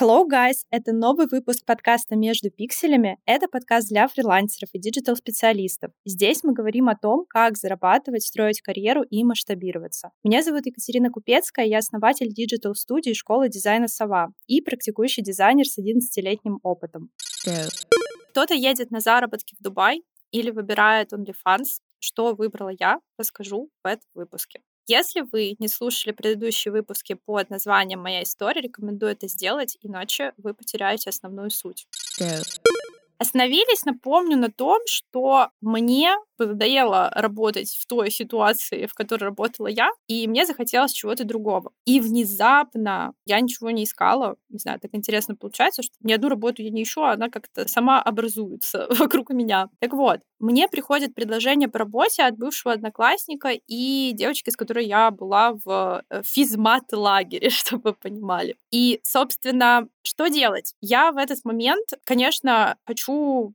Hello, guys! Это новый выпуск подкаста «Между пикселями». Это подкаст для фрилансеров и диджитал-специалистов. Здесь мы говорим о том, как зарабатывать, строить карьеру и масштабироваться. Меня зовут Екатерина Купецкая, я основатель диджитал-студии школы дизайна «Сова» и практикующий дизайнер с 11-летним опытом. Кто-то едет на заработки в Дубай или выбирает OnlyFans. Что выбрала я, расскажу в этом выпуске. Если вы не слушали предыдущие выпуски под названием «Моя история», рекомендую это сделать, иначе вы потеряете основную суть. Go. Остановились, напомню, на том, что мне надоело работать в той ситуации, в которой работала я, и мне захотелось чего-то другого. И внезапно я ничего не искала. Не знаю, так интересно получается, что ни одну работу я не ищу, а она как-то сама образуется вокруг меня. Так вот, мне приходит предложение по работе от бывшего одноклассника и девочки, с которой я была в э, физмат-лагере, чтобы вы понимали. И, собственно, что делать? Я в этот момент, конечно, хочу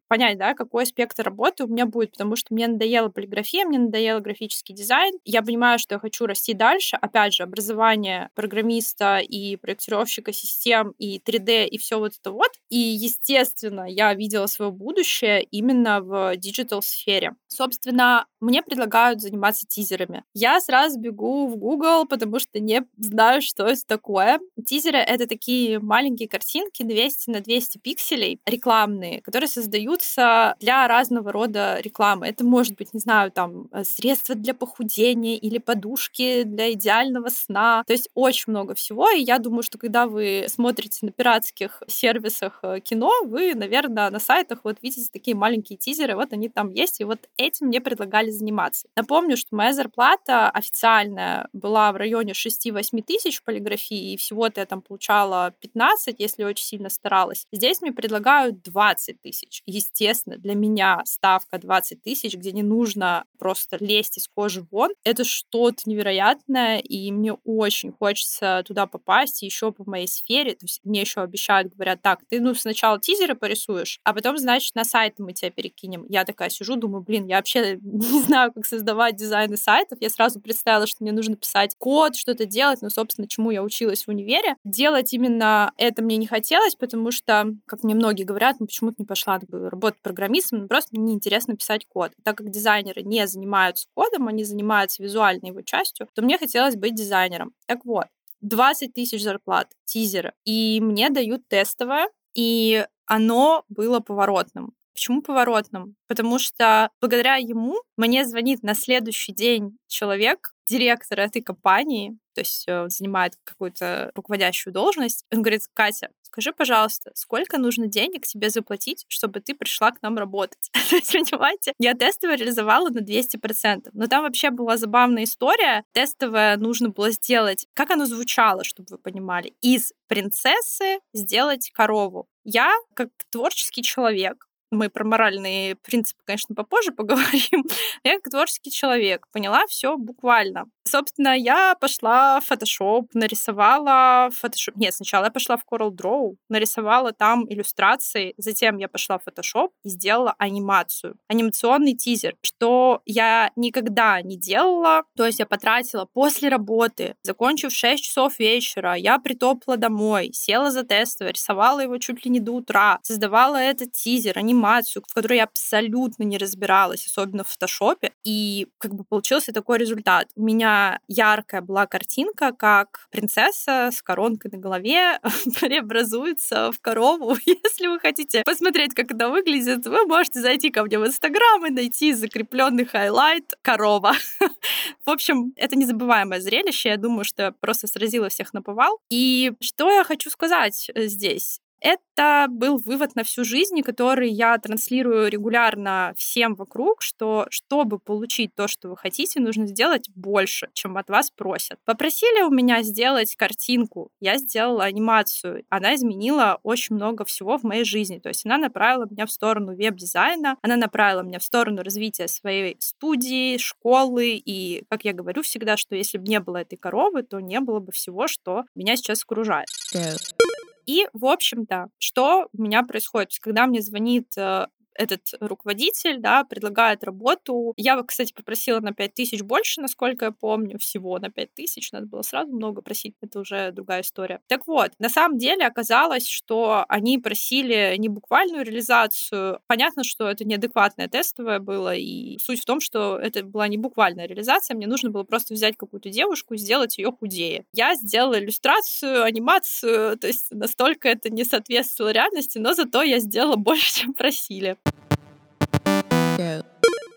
понять, да, какой спектр работы у меня будет, потому что мне надоела полиграфия, мне надоел графический дизайн. Я понимаю, что я хочу расти дальше. Опять же, образование программиста и проектировщика систем, и 3D, и все вот это вот. И, естественно, я видела свое будущее именно в диджитал-сфере. Собственно, мне предлагают заниматься тизерами. Я сразу бегу в Google, потому что не знаю, что это такое. Тизеры — это такие маленькие картинки 200 на 200 пикселей рекламные, которые создаются для разного рода рекламы. Это может быть, не знаю, там, э, средства для похудения или подушки для идеального сна. То есть очень много всего. И я думаю, что когда вы смотрите на пиратских сервисах э, кино, вы, наверное, на сайтах вот видите такие маленькие тизеры, вот они там есть, и вот этим мне предлагали заниматься. Напомню, что моя зарплата официальная была в районе 6-8 тысяч полиграфии, и всего-то я там получала 15, если очень сильно старалась. Здесь мне предлагают 20 тысяч. Естественно, для меня ставка 20 тысяч, где не нужно просто лезть из кожи вон, это что-то невероятное, и мне очень хочется туда попасть, еще по моей сфере. То есть мне еще обещают, говорят, так, ты ну сначала тизеры порисуешь, а потом, значит, на сайт мы тебя перекинем. Я такая сижу, думаю, блин, я вообще не знаю, как создавать дизайны сайтов. Я сразу представила, что мне нужно писать код, что-то делать, ну, собственно, чему я училась в универе. Делать именно это мне не хотелось, потому что, как мне многие говорят, ну, почему ты не пошла работать программистом, просто мне неинтересно писать код. Так как дизайнеры не занимаются кодом, они занимаются визуальной его частью, то мне хотелось быть дизайнером. Так вот, 20 тысяч зарплат, тизера, и мне дают тестовое, и оно было поворотным. Почему поворотным? Потому что благодаря ему мне звонит на следующий день человек, директор этой компании, то есть э, он занимает какую-то руководящую должность. Он говорит, Катя, скажи, пожалуйста, сколько нужно денег тебе заплатить, чтобы ты пришла к нам работать? То есть, понимаете, я тестово реализовала на 200%. Но там вообще была забавная история. Тестовое нужно было сделать, как оно звучало, чтобы вы понимали, из принцессы сделать корову. Я, как творческий человек, мы про моральные принципы, конечно, попозже поговорим. Я как творческий человек поняла все буквально. Собственно, я пошла в Photoshop, нарисовала Photoshop. Нет, сначала я пошла в Coral Draw, нарисовала там иллюстрации, затем я пошла в Photoshop и сделала анимацию, анимационный тизер, что я никогда не делала. То есть я потратила после работы, закончив 6 часов вечера, я притопла домой, села за тестовое, рисовала его чуть ли не до утра, создавала этот тизер, анимацию, в которой я абсолютно не разбиралась, особенно в фотошопе, и как бы получился такой результат. У меня яркая была картинка, как принцесса с коронкой на голове преобразуется в корову. Если вы хотите посмотреть, как это выглядит, вы можете зайти ко мне в Инстаграм и найти закрепленный highlight корова. В общем, это незабываемое зрелище. Я думаю, что просто сразила всех на повал. И что я хочу сказать э, здесь? Это был вывод на всю жизнь, который я транслирую регулярно всем вокруг, что чтобы получить то, что вы хотите, нужно сделать больше, чем от вас просят. Попросили у меня сделать картинку, я сделала анимацию. Она изменила очень много всего в моей жизни. То есть она направила меня в сторону веб-дизайна, она направила меня в сторону развития своей студии, школы. И, как я говорю всегда, что если бы не было этой коровы, то не было бы всего, что меня сейчас окружает. Go. И, в общем-то, что у меня происходит? То есть, когда мне звонит э, этот руководитель, да, предлагает работу. Я, кстати, попросила на 5 тысяч больше, насколько я помню, всего на 5 тысяч. Надо было сразу много просить, это уже другая история. Так вот, на самом деле оказалось, что они просили не буквальную реализацию. Понятно, что это неадекватное тестовое было, и суть в том, что это была не буквальная реализация, мне нужно было просто взять какую-то девушку и сделать ее худее. Я сделала иллюстрацию, анимацию, то есть настолько это не соответствовало реальности, но зато я сделала больше, чем просили.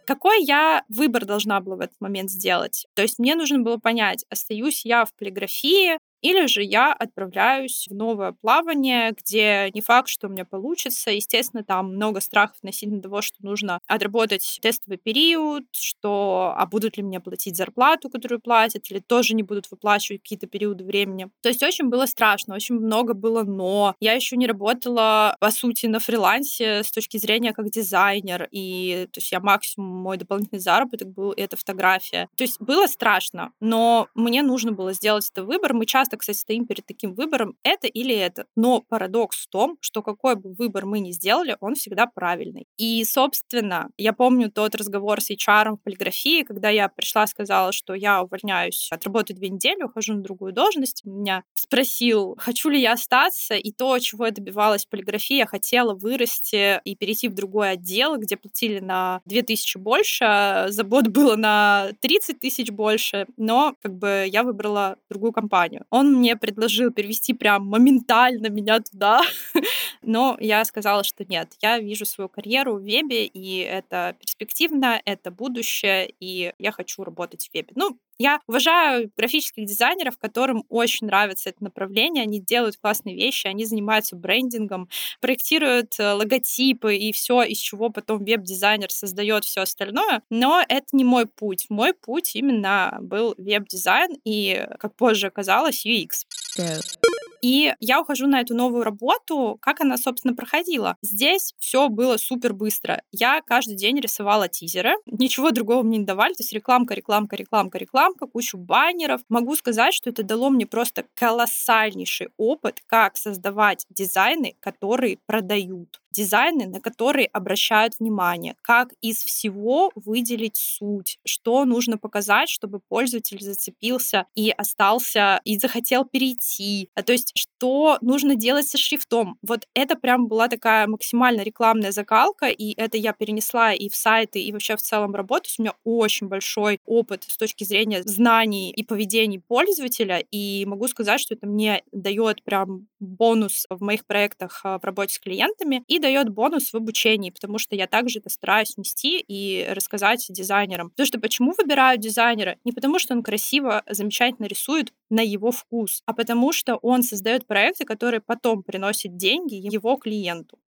Какой я выбор должна была в этот момент сделать? То есть мне нужно было понять, остаюсь я в полиграфии или же я отправляюсь в новое плавание, где не факт, что у меня получится. Естественно, там много страхов относительно того, что нужно отработать тестовый период, что а будут ли мне платить зарплату, которую платят, или тоже не будут выплачивать какие-то периоды времени. То есть очень было страшно, очень много было но. Я еще не работала, по сути, на фрилансе с точки зрения как дизайнер, и то есть я максимум мой дополнительный заработок был это фотография. То есть было страшно, но мне нужно было сделать этот выбор. Мы часто часто, кстати, стоим перед таким выбором, это или это. Но парадокс в том, что какой бы выбор мы ни сделали, он всегда правильный. И, собственно, я помню тот разговор с HR в полиграфии, когда я пришла, сказала, что я увольняюсь, отработаю две недели, ухожу на другую должность. Меня спросил, хочу ли я остаться, и то, чего я добивалась в полиграфии, я хотела вырасти и перейти в другой отдел, где платили на 2000 больше, забот было на 30 тысяч больше, но как бы я выбрала другую компанию. Он мне предложил перевести прям моментально меня туда, но я сказала, что нет, я вижу свою карьеру в вебе, и это перспективно, это будущее, и я хочу работать в вебе. Ну, я уважаю графических дизайнеров, которым очень нравится это направление, они делают классные вещи, они занимаются брендингом, проектируют э, логотипы и все, из чего потом веб-дизайнер создает все остальное. Но это не мой путь. Мой путь именно был веб-дизайн и, как позже оказалось, UX. Go. И я ухожу на эту новую работу. Как она, собственно, проходила? Здесь все было супер быстро. Я каждый день рисовала тизеры. Ничего другого мне не давали. То есть рекламка, рекламка, рекламка, рекламка, кучу баннеров. Могу сказать, что это дало мне просто колоссальнейший опыт, как создавать дизайны, которые продают дизайны, на которые обращают внимание, как из всего выделить суть, что нужно показать, чтобы пользователь зацепился и остался, и захотел перейти. А То есть, что нужно делать со шрифтом. Вот это прям была такая максимально рекламная закалка, и это я перенесла и в сайты, и вообще в целом работу. У меня очень большой опыт с точки зрения знаний и поведений пользователя, и могу сказать, что это мне дает прям бонус в моих проектах а, в работе с клиентами и дает бонус в обучении, потому что я также это стараюсь нести и рассказать дизайнерам. Потому что почему выбирают дизайнера? Не потому, что он красиво, замечательно рисует на его вкус, а потому что он создает проекты, которые потом приносят деньги его клиенту.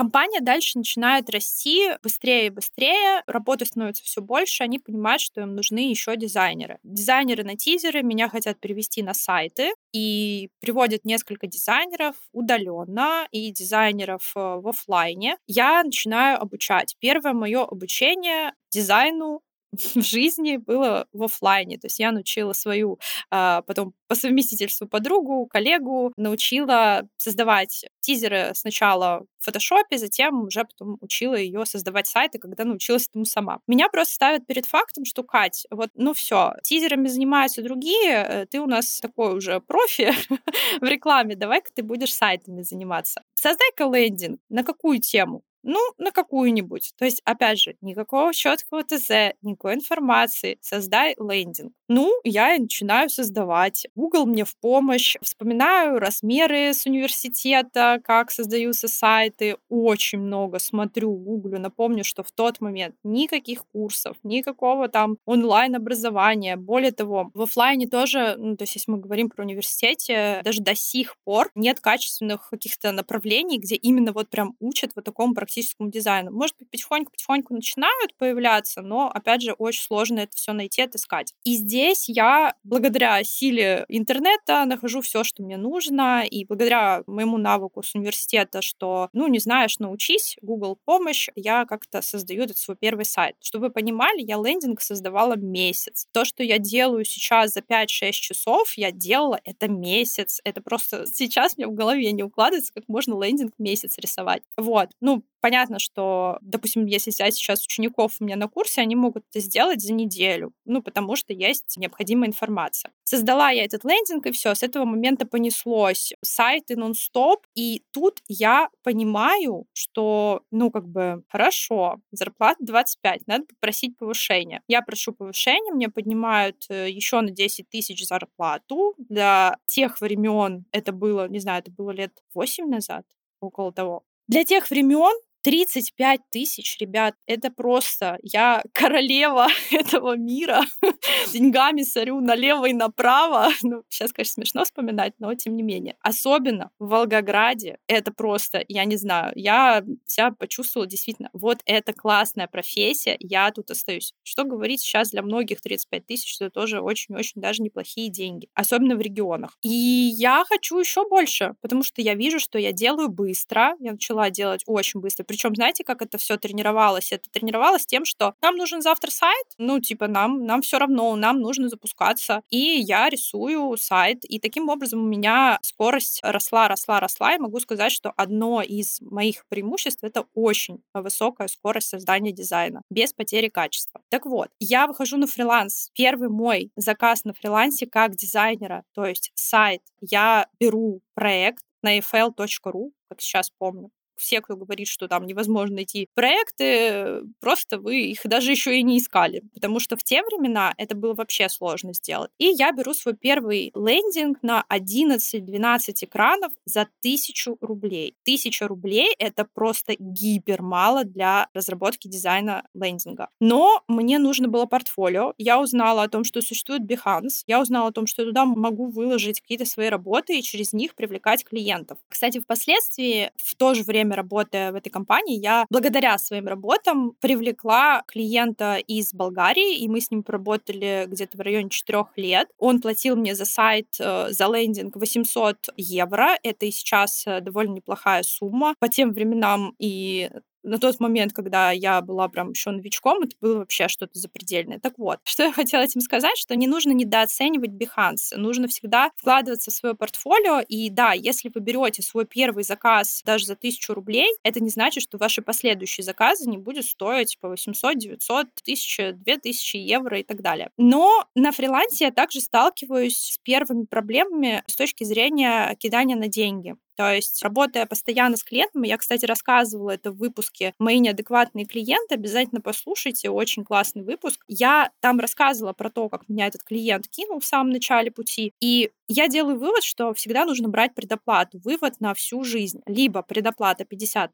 Компания дальше начинает расти быстрее и быстрее, работы становится все больше, они понимают, что им нужны еще дизайнеры. Дизайнеры на тизеры меня хотят перевести на сайты и приводят несколько дизайнеров удаленно и дизайнеров э, в офлайне. Я начинаю обучать. Первое мое обучение дизайну в жизни было в офлайне. То есть я научила свою а, потом по совместительству подругу, коллегу, научила создавать тизеры сначала в фотошопе, затем уже потом учила ее создавать сайты, когда научилась этому сама. Меня просто ставят перед фактом, что, Кать, вот, ну все, тизерами занимаются другие, э, ты у нас такой уже профи в рекламе, давай-ка ты будешь сайтами заниматься. Создай-ка лендинг. На какую тему? Ну, на какую-нибудь. То есть, опять же, никакого четкого ТЗ, никакой информации. Создай лендинг. Ну, я начинаю создавать. Google мне в помощь. Вспоминаю размеры с университета, как создаются сайты. Очень много смотрю, гуглю. Напомню, что в тот момент никаких курсов, никакого там онлайн-образования. Более того, в офлайне тоже, ну, то есть если мы говорим про университете, даже до сих пор нет качественных каких-то направлений, где именно вот прям учат вот такому практическому дизайну. Может быть, потихоньку-потихоньку начинают появляться, но, опять же, очень сложно это все найти, отыскать. И здесь я, благодаря силе интернета, нахожу все, что мне нужно, и благодаря моему навыку с университета, что, ну, не знаешь, научись, Google помощь, я как-то создаю этот свой первый сайт. Чтобы вы понимали, я лендинг создавала месяц. То, что я делаю сейчас за 5-6 часов, я делала это месяц. Это просто сейчас мне в голове не укладывается, как можно лендинг месяц рисовать. Вот. Ну, понятно, что, допустим, если взять сейчас учеников у меня на курсе, они могут это сделать за неделю, ну, потому что есть необходимая информация. Создала я этот лендинг, и все, с этого момента понеслось сайты нон-стоп, и тут я понимаю, что, ну, как бы, хорошо, зарплата 25, надо попросить повышения. Я прошу повышения, мне поднимают э, еще на 10 тысяч зарплату. Для тех времен это было, не знаю, это было лет 8 назад, около того. Для тех времен 35 тысяч, ребят, это просто я королева этого мира, деньгами сорю налево и направо. Ну, сейчас, конечно, смешно вспоминать, но тем не менее. Особенно в Волгограде это просто, я не знаю, я себя почувствовала действительно, вот это классная профессия, я тут остаюсь. Что говорить сейчас для многих 35 тысяч, это тоже очень-очень даже неплохие деньги, особенно в регионах. И я хочу еще больше, потому что я вижу, что я делаю быстро, я начала делать очень быстро, причем, знаете, как это все тренировалось? Это тренировалось тем, что нам нужен завтра сайт, ну, типа, нам, нам все равно, нам нужно запускаться. И я рисую сайт. И таким образом у меня скорость росла, росла, росла. И могу сказать, что одно из моих преимуществ — это очень высокая скорость создания дизайна, без потери качества. Так вот, я выхожу на фриланс. Первый мой заказ на фрилансе как дизайнера, то есть сайт, я беру проект на efl.ru, как сейчас помню, все, кто говорит, что там невозможно найти проекты, просто вы их даже еще и не искали, потому что в те времена это было вообще сложно сделать. И я беру свой первый лендинг на 11-12 экранов за 1000 рублей. 1000 рублей — это просто гипер мало для разработки дизайна лендинга. Но мне нужно было портфолио. Я узнала о том, что существует Behance. Я узнала о том, что я туда могу выложить какие-то свои работы и через них привлекать клиентов. Кстати, впоследствии, в то же время время работая в этой компании, я благодаря своим работам привлекла клиента из Болгарии, и мы с ним поработали где-то в районе четырех лет. Он платил мне за сайт, э, за лендинг 800 евро. Это и сейчас э, довольно неплохая сумма. По тем временам и на тот момент, когда я была прям еще новичком, это было вообще что-то запредельное. Так вот, что я хотела этим сказать, что не нужно недооценивать Behance, нужно всегда вкладываться в свое портфолио, и да, если вы берете свой первый заказ даже за тысячу рублей, это не значит, что ваши последующие заказы не будут стоить по 800, 900, 1000, 2000 евро и так далее. Но на фрилансе я также сталкиваюсь с первыми проблемами с точки зрения кидания на деньги. То есть, работая постоянно с клиентами, я, кстати, рассказывала это в выпуске «Мои неадекватные клиенты», обязательно послушайте, очень классный выпуск. Я там рассказывала про то, как меня этот клиент кинул в самом начале пути, и я делаю вывод, что всегда нужно брать предоплату. Вывод на всю жизнь. Либо предоплата 50%,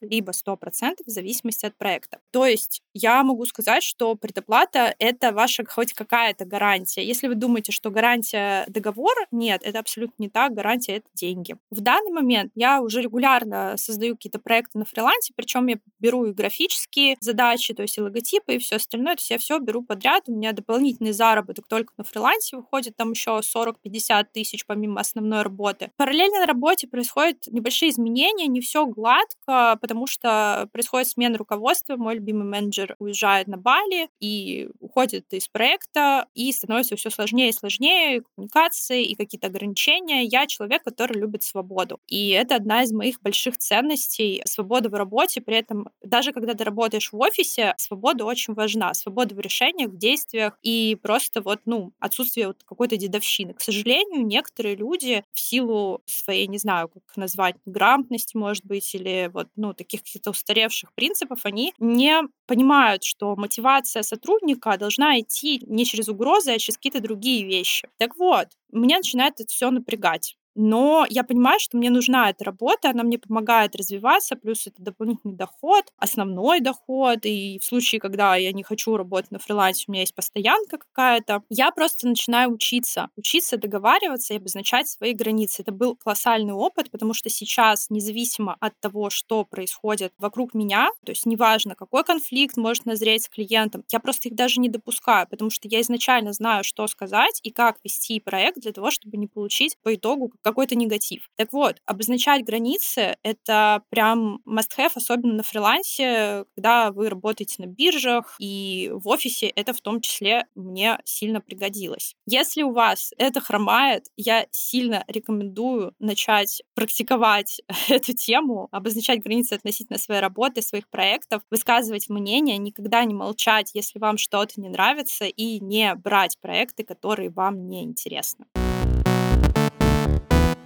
либо 100% в зависимости от проекта. То есть я могу сказать, что предоплата — это ваша хоть какая-то гарантия. Если вы думаете, что гарантия договор, нет, это абсолютно не так. Гарантия — это деньги. В данный момент я уже регулярно создаю какие-то проекты на фрилансе, причем я беру и графические задачи, то есть и логотипы, и все остальное. То есть я все беру подряд. У меня дополнительный заработок только на фрилансе выходит там еще 40-50 50 тысяч помимо основной работы. Параллельно на работе происходят небольшие изменения, не все гладко, потому что происходит смена руководства. Мой любимый менеджер уезжает на Бали и уходит из проекта, и становится все сложнее и сложнее, коммуникации и какие-то ограничения. Я человек, который любит свободу. И это одна из моих больших ценностей — свобода в работе. При этом, даже когда ты работаешь в офисе, свобода очень важна. Свобода в решениях, в действиях и просто вот, ну, отсутствие вот какой-то дедовщины. К сожалению, некоторые люди в силу своей, не знаю, как назвать, грамотности, может быть, или вот, ну, таких каких-то устаревших принципов, они не понимают, что мотивация сотрудника должна идти не через угрозы, а через какие-то другие вещи. Так вот, меня начинает это все напрягать. Но я понимаю, что мне нужна эта работа, она мне помогает развиваться, плюс это дополнительный доход, основной доход, и в случае, когда я не хочу работать на фрилансе, у меня есть постоянка какая-то, я просто начинаю учиться, учиться договариваться и обозначать свои границы. Это был колоссальный опыт, потому что сейчас, независимо от того, что происходит вокруг меня, то есть неважно, какой конфликт может назреть с клиентом, я просто их даже не допускаю, потому что я изначально знаю, что сказать и как вести проект для того, чтобы не получить по итогу какой-то негатив. Так вот, обозначать границы — это прям must-have, особенно на фрилансе, когда вы работаете на биржах и в офисе, это в том числе мне сильно пригодилось. Если у вас это хромает, я сильно рекомендую начать практиковать эту тему, обозначать границы относительно своей работы, своих проектов, высказывать мнение, никогда не молчать, если вам что-то не нравится, и не брать проекты, которые вам не интересны.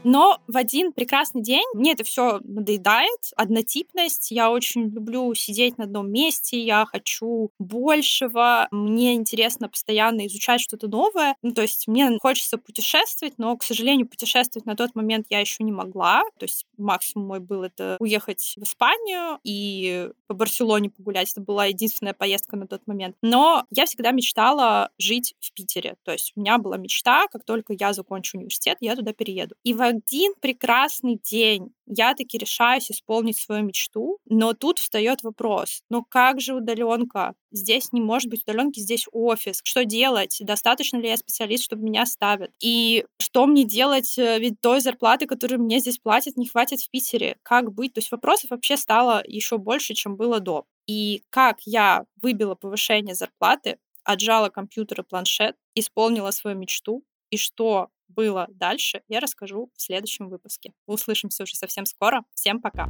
Но в один прекрасный день мне это все надоедает, однотипность. Я очень люблю сидеть на одном месте, я хочу большего, мне интересно постоянно изучать что-то новое. Ну, то есть мне хочется путешествовать, но, к сожалению, путешествовать на тот момент я еще не могла. То есть максимум мой был это уехать в Испанию и по Барселоне погулять. Это была единственная поездка на тот момент. Но я всегда мечтала жить в Питере. То есть у меня была мечта, как только я закончу университет, я туда перееду. И в один прекрасный день я таки решаюсь исполнить свою мечту, но тут встает вопрос, ну как же удаленка? Здесь не может быть удаленки, здесь офис. Что делать? Достаточно ли я специалист, чтобы меня ставят? И что мне делать? Э, ведь той зарплаты, которую мне здесь платят, не хватит в Питере. Как быть? То есть вопросов вообще стало еще больше, чем было до. И как я выбила повышение зарплаты, отжала компьютер и планшет, исполнила свою мечту, и что было дальше, я расскажу в следующем выпуске. Услышимся уже совсем скоро. Всем пока!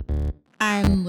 I'm